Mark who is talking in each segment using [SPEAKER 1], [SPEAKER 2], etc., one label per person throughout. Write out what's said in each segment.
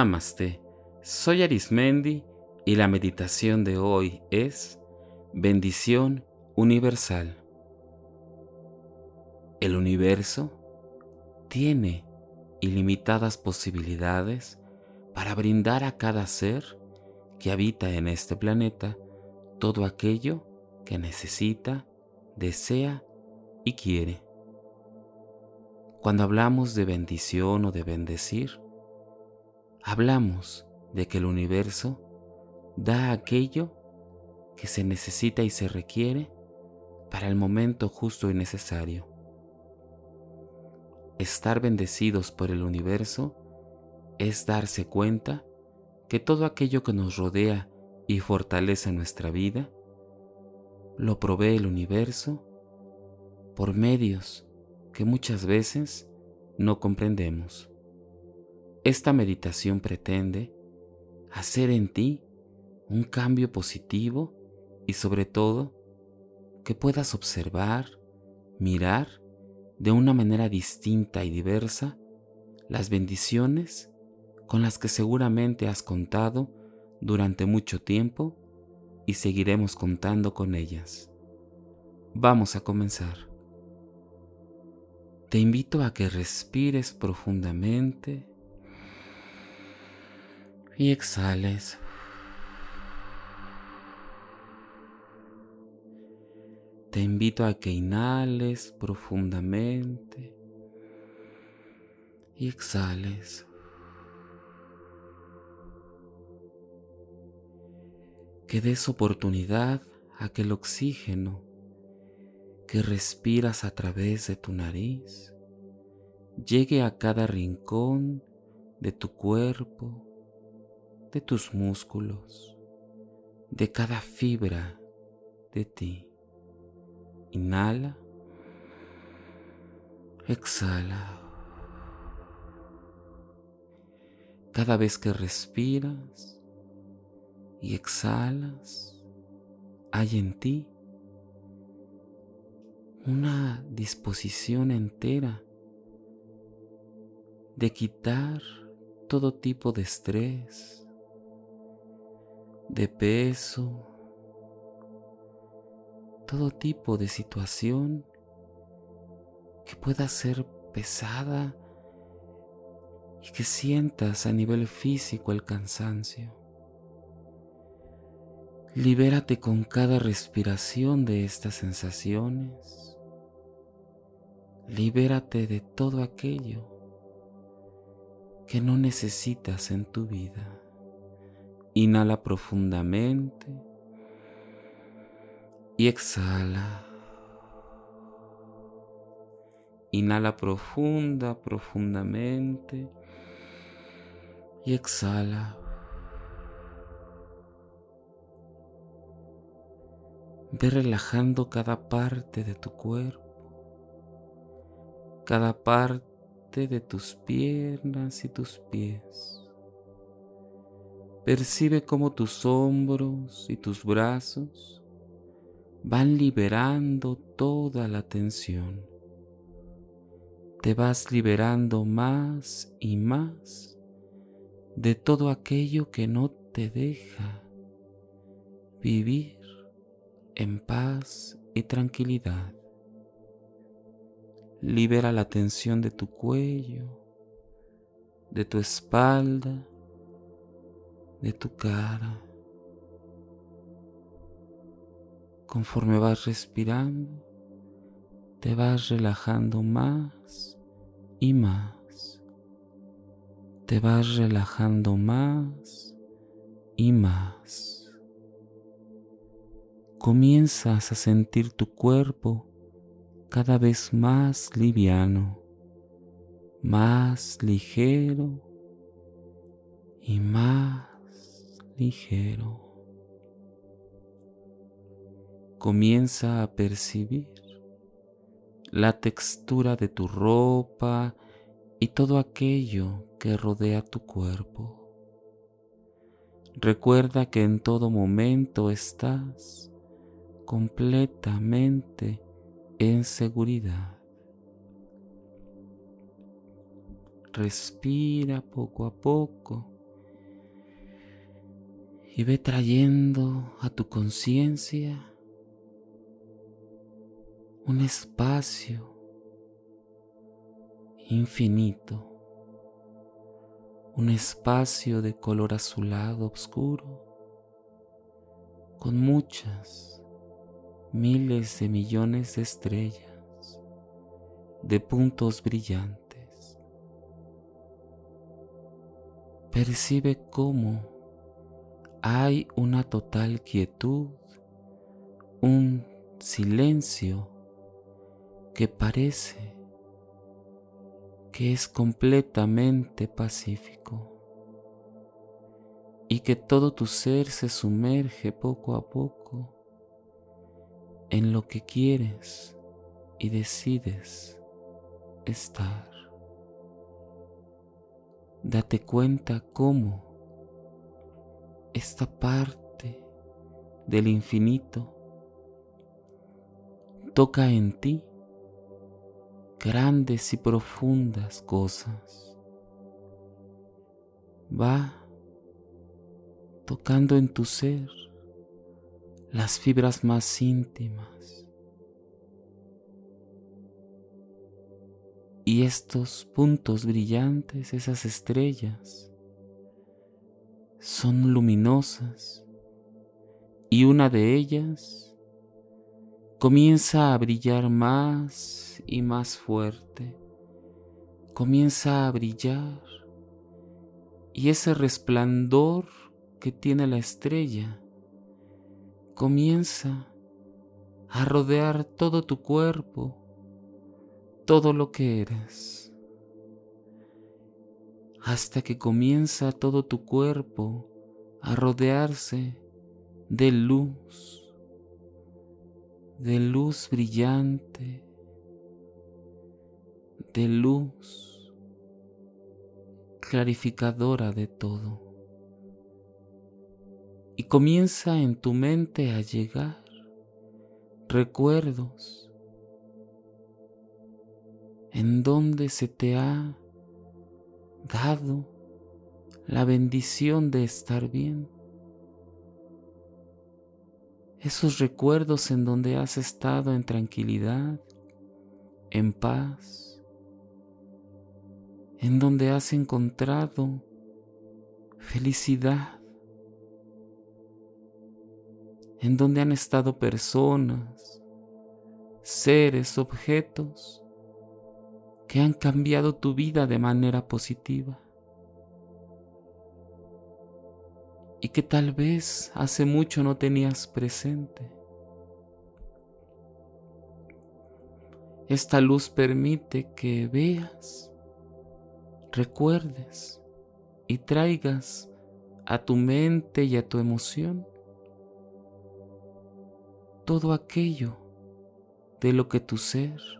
[SPEAKER 1] Namaste, soy Arismendi y la meditación de hoy es Bendición Universal. El universo tiene ilimitadas posibilidades para brindar a cada ser que habita en este planeta todo aquello que necesita, desea y quiere. Cuando hablamos de bendición o de bendecir, hablamos de que el universo da aquello que se necesita y se requiere para el momento justo y necesario. Estar bendecidos por el universo es darse cuenta que todo aquello que nos rodea y fortalece nuestra vida, lo provee el universo por medios que muchas veces no comprendemos. Esta meditación pretende hacer en ti un cambio positivo y sobre todo que puedas observar, mirar de una manera distinta y diversa las bendiciones con las que seguramente has contado durante mucho tiempo y seguiremos contando con ellas. Vamos a comenzar. Te invito a que respires profundamente y exhales. Te invito a que inhales profundamente y exhales. Que des oportunidad a que el oxígeno que respiras a través de tu nariz llegue a cada rincón de tu cuerpo de tus músculos, de cada fibra de ti. Inhala, exhala. Cada vez que respiras y exhalas, hay en ti una disposición entera de quitar todo tipo de estrés, de peso, todo tipo de situación que pueda ser pesada y que sientas a nivel físico el cansancio. Libérate con cada respiración de estas sensaciones. Libérate de todo aquello que no necesitas en tu vida. Inhala profundamente y exhala. Inhala profunda, profundamente y exhala. Ve relajando cada parte de tu cuerpo, cada parte de tus piernas y tus pies. Percibe cómo tus hombros y tus brazos van liberando toda la tensión. Te vas liberando más y más de todo aquello que no te deja vivir en paz y tranquilidad. Libera la tensión de tu cuello, de tu espalda, de tu cara. Conforme vas respirando, te vas relajando más y más. Te vas relajando más y más. Comienzas a sentir tu cuerpo cada vez más liviano, más ligero y más ligero. Comienza a percibir la textura de tu ropa y todo aquello que rodea tu cuerpo. Recuerda que en todo momento estás completamente en seguridad. Respira poco a poco y ve trayendo a tu conciencia un espacio infinito, un espacio de color azulado oscuro, con muchas, miles de millones de estrellas, de puntos brillantes. Percibe cómo hay una total quietud, un silencio que parece que es completamente pacífico y que todo tu ser se sumerge poco a poco en lo que quieres y decides estar. Date cuenta cómo esta parte del infinito toca en ti grandes y profundas cosas. Va tocando en tu ser las fibras más íntimas. Y estos puntos brillantes, esas estrellas, son luminosas y una de ellas comienza a brillar más y más fuerte, comienza a brillar y ese resplandor que tiene la estrella comienza a rodear todo tu cuerpo, todo lo que eres, hasta que comienza todo tu cuerpo a rodearse de luz, de luz brillante, de luz clarificadora de todo. Y comienza en tu mente a llegar recuerdos en donde se te ha dado la bendición de estar bien. Esos recuerdos en donde has estado en tranquilidad, en paz, en donde has encontrado felicidad, en donde han estado personas, seres, objetos que han cambiado tu vida de manera positiva y que tal vez hace mucho no tenías presente. Esta luz permite que veas, recuerdes y traigas a tu mente y a tu emoción todo aquello de lo que tu ser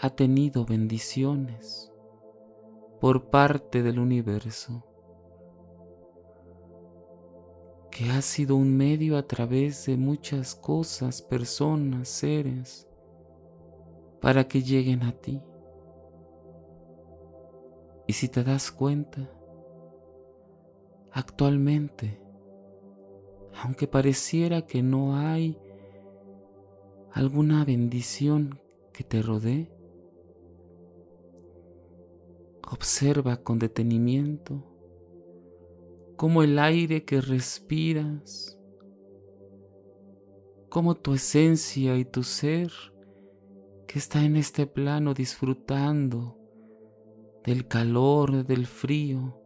[SPEAKER 1] ha tenido bendiciones por parte del universo, que ha sido un medio a través de muchas cosas, personas, seres, para que lleguen a ti. Y si te das cuenta, actualmente aunque pareciera que no hay alguna bendición que te rodee, observa con detenimiento cómo el aire que respiras, cómo tu esencia y tu ser que está en este plano disfrutando del calor, del frío,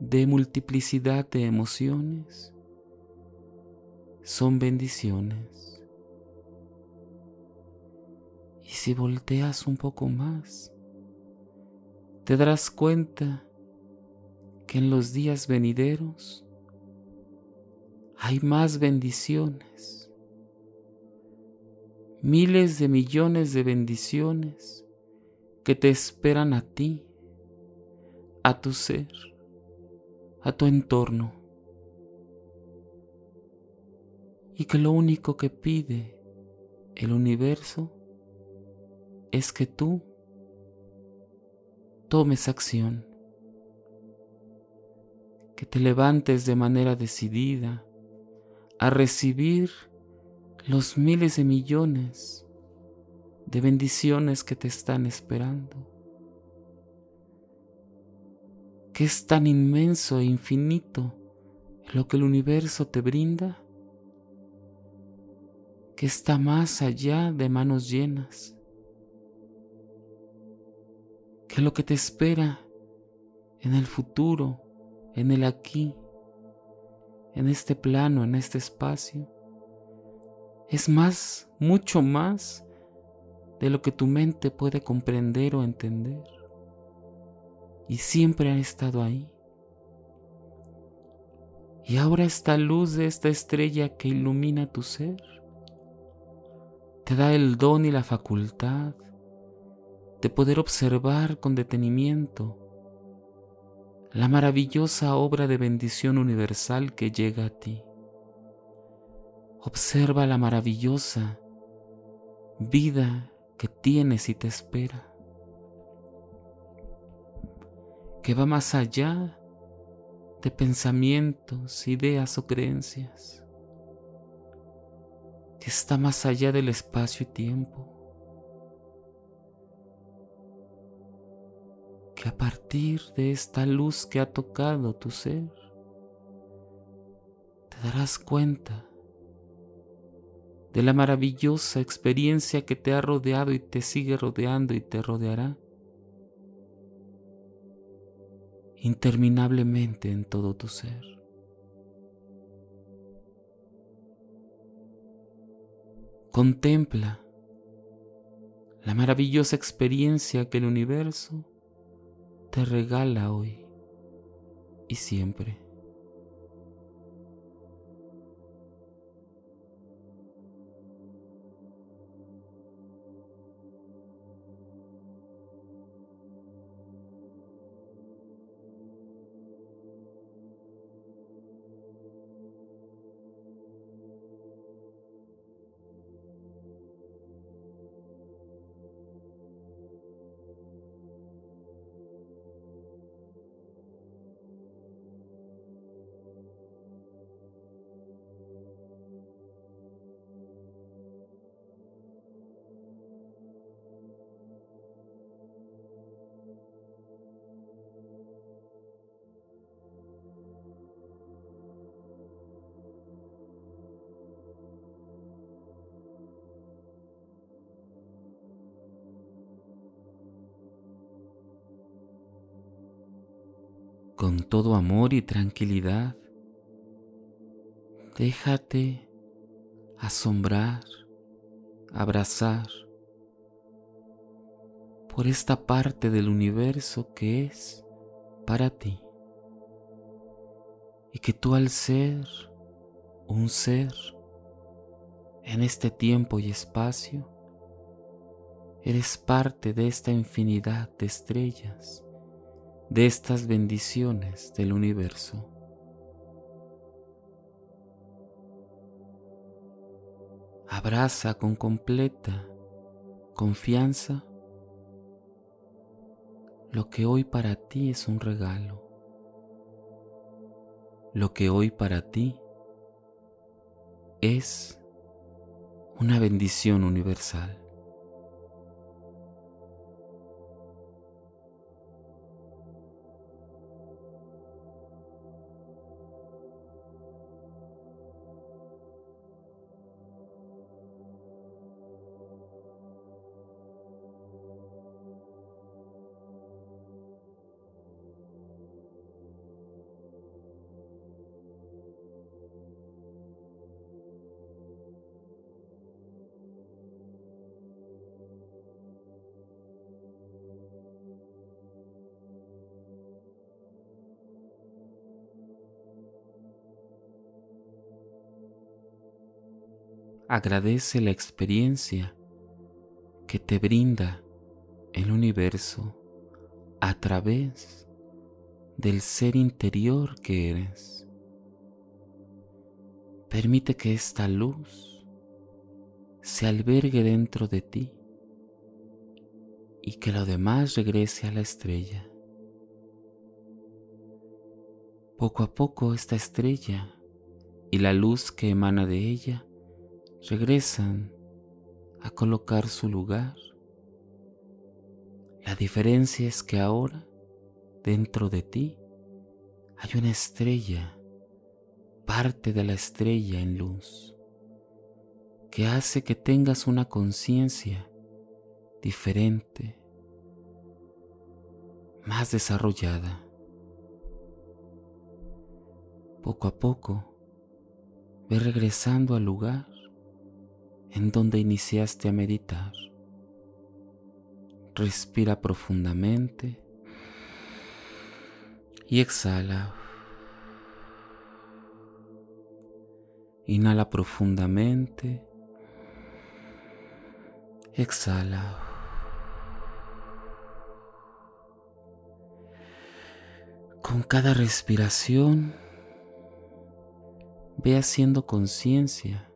[SPEAKER 1] de multiplicidad de emociones son bendiciones. Y si volteas un poco más, te darás cuenta que en los días venideros hay más bendiciones, miles de millones de bendiciones que te esperan a ti, a tu ser a tu entorno. Y que lo único que pide el universo es que tú tomes acción, que te levantes de manera decidida a recibir los miles de millones de bendiciones que te están esperando. Que es tan inmenso e infinito lo que el universo te brinda, que está más allá de manos llenas, que lo que te espera en el futuro, en el aquí, en este plano, en este espacio, es más, mucho más de lo que tu mente puede comprender o entender. Y siempre ha estado ahí. Y ahora esta luz de esta estrella que ilumina tu ser te da el don y la facultad de poder observar con detenimiento la maravillosa obra de bendición universal que llega a ti. Observa la maravillosa vida que tienes y te espera, que va más allá de pensamientos, ideas o creencias, que está más allá del espacio y tiempo, a partir de esta luz que ha tocado tu ser, te darás cuenta de la maravillosa experiencia que te ha rodeado y te sigue rodeando y te rodeará interminablemente en todo tu ser. Contempla la maravillosa experiencia que el universo te regala hoy y siempre. Con todo amor y tranquilidad. Déjate asombrar, abrazar por esta parte del universo que es para ti. Y que tú al ser un ser en este tiempo y espacio, eres parte de esta infinidad de estrellas de estas bendiciones del universo. Abraza con completa confianza lo que hoy para ti es un regalo, lo que hoy para ti es una bendición universal. Agradece la experiencia que te brinda el universo a través del ser interior que eres. Permite que esta luz se albergue dentro de ti y que lo demás regrese a la estrella. Poco a poco esta estrella y la luz que emana de ella regresan a colocar su lugar. La diferencia es que ahora, dentro de ti, hay una estrella, parte de la estrella en luz, que hace que tengas una conciencia diferente, más desarrollada. Poco a poco, ve regresando al lugar en donde iniciaste a meditar. Respira profundamente y exhala. Inhala profundamente. Exhala. Con cada respiración, ve haciendo conciencia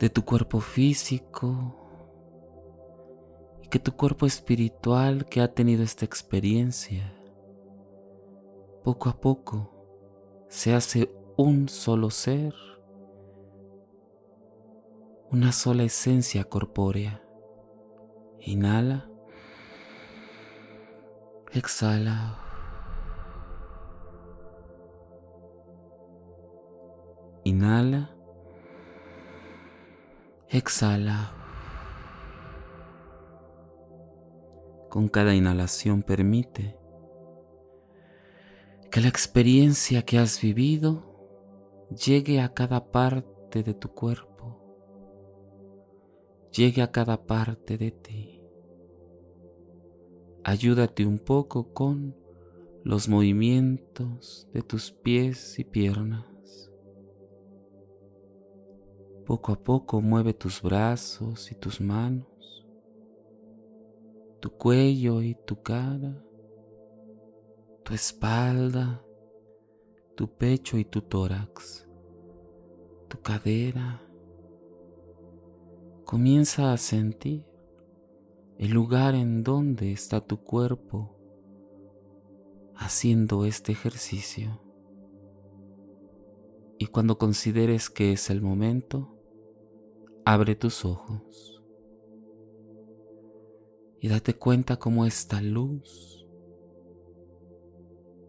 [SPEAKER 1] de tu cuerpo físico y que tu cuerpo espiritual que ha tenido esta experiencia, poco a poco se hace un solo ser, una sola esencia corpórea. Inhala, exhala. Inhala Exhala. Con cada inhalación permite que la experiencia que has vivido llegue a cada parte de tu cuerpo, llegue a cada parte de ti. Ayúdate un poco con los movimientos de tus pies y piernas. Poco a poco mueve tus brazos y tus manos, tu cuello y tu cara, tu espalda, tu pecho y tu tórax, tu cadera. Comienza a sentir el lugar en donde está tu cuerpo haciendo este ejercicio. Y cuando consideres que es el momento, Abre tus ojos y date cuenta cómo esta luz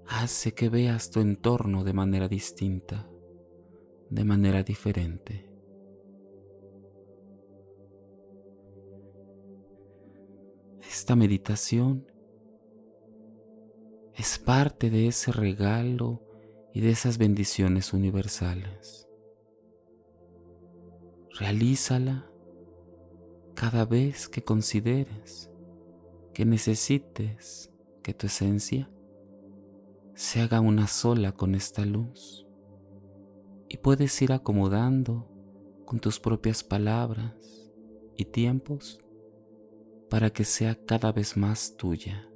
[SPEAKER 1] hace que veas tu entorno de manera distinta, de manera diferente. Esta meditación es parte de ese regalo y de esas bendiciones universales. Realízala cada vez que consideres que necesites que tu esencia se haga una sola con esta luz y puedes ir acomodando con tus propias palabras y tiempos para que sea cada vez más tuya,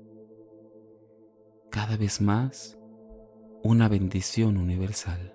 [SPEAKER 1] cada vez más una bendición universal.